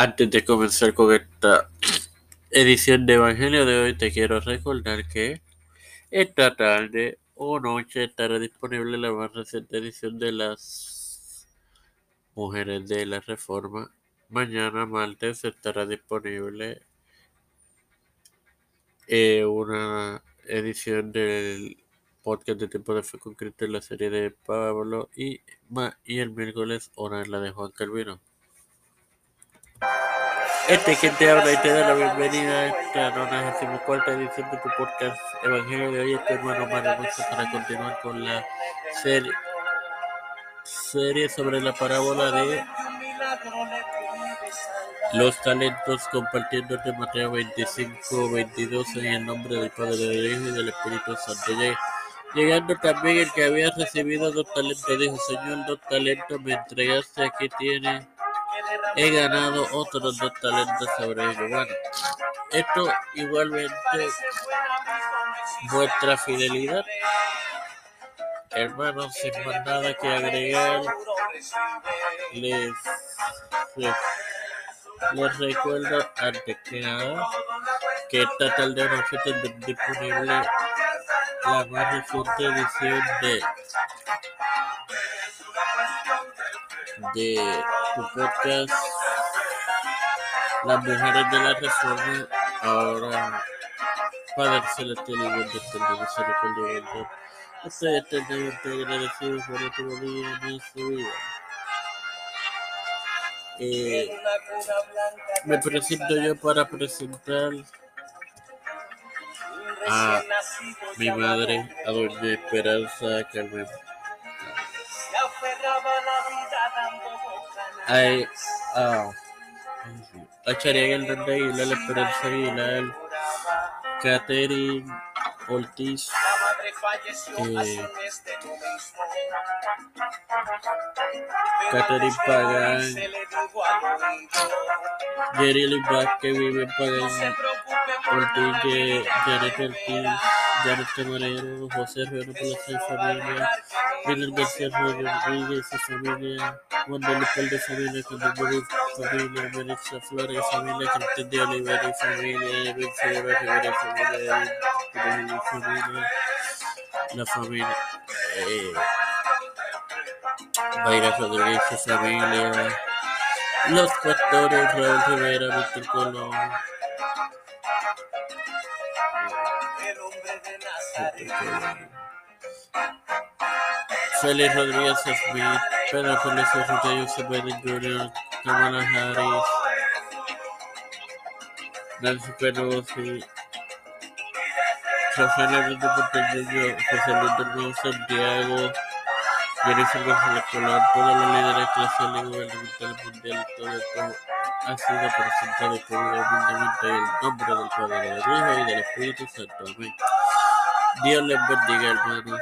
Antes de comenzar con esta edición de Evangelio de hoy, te quiero recordar que esta tarde o noche estará disponible la más reciente edición de las Mujeres de la Reforma. Mañana, martes, estará disponible eh, una edición del podcast de Tiempo de Fe con Cristo en la serie de Pablo y, y el miércoles hora en la de Juan Calvino. Este que te habla y te da la bienvenida a esta 94 edición de tu podcast Evangelio de hoy. Este hermano Mario para continuar con la serie, sobre la parábola de los talentos compartiéndote Mateo 25, 22 en el nombre del Padre, del Hijo y del Espíritu Santo. Llegando también el que había recibido dos talentos, dijo, Señor, dos talentos me entregaste, aquí tiene he ganado otros dos talentos sobre ellos. Bueno, esto igualmente vuestra fidelidad. Hermanos, sin más nada que agregar, les, les, recuerdo antes que nada que esta tarde noche tendré disponible la más reciente edición de de tu podcast Las Mujeres de la Reforma. Ahora, Padre Celestial y buen Dios, misericordia y Estoy eternamente agradecido por tu vida en su vida. Eh, me presento yo para presentar a mi madre, a doña Esperanza Carmen hay uh, a Chariel y la Esperanza Aguilar, Catherine Ortiz, eh, Catherine Pagan, Jerry que vive en Pagan, Ortiz, Janet Ortiz, Janet Camarero, José por la familia, Miguel García Rodríguez familia, Lupal de familia, familia, Flores familia, Cristian de familia, Rivera familia, familia, la familia, eh, Rodríguez familia, los pastores Raúl Rivera, Víctor Colón, el hombre de Nazaret. Félix Rodríguez Smith, Pedro Kamala Harris, Nancy Pelosi, Rafael Hernández Porteño, José Luis Santiago, Jennifer González Colón, todos los líderes eclesiales y gubernamentales mundiales, todo esto ha sido presentado y público humildemente en el nombre del Padre, del Hijo y del Espíritu Santo. Amén. Dios les bendiga, hermanos.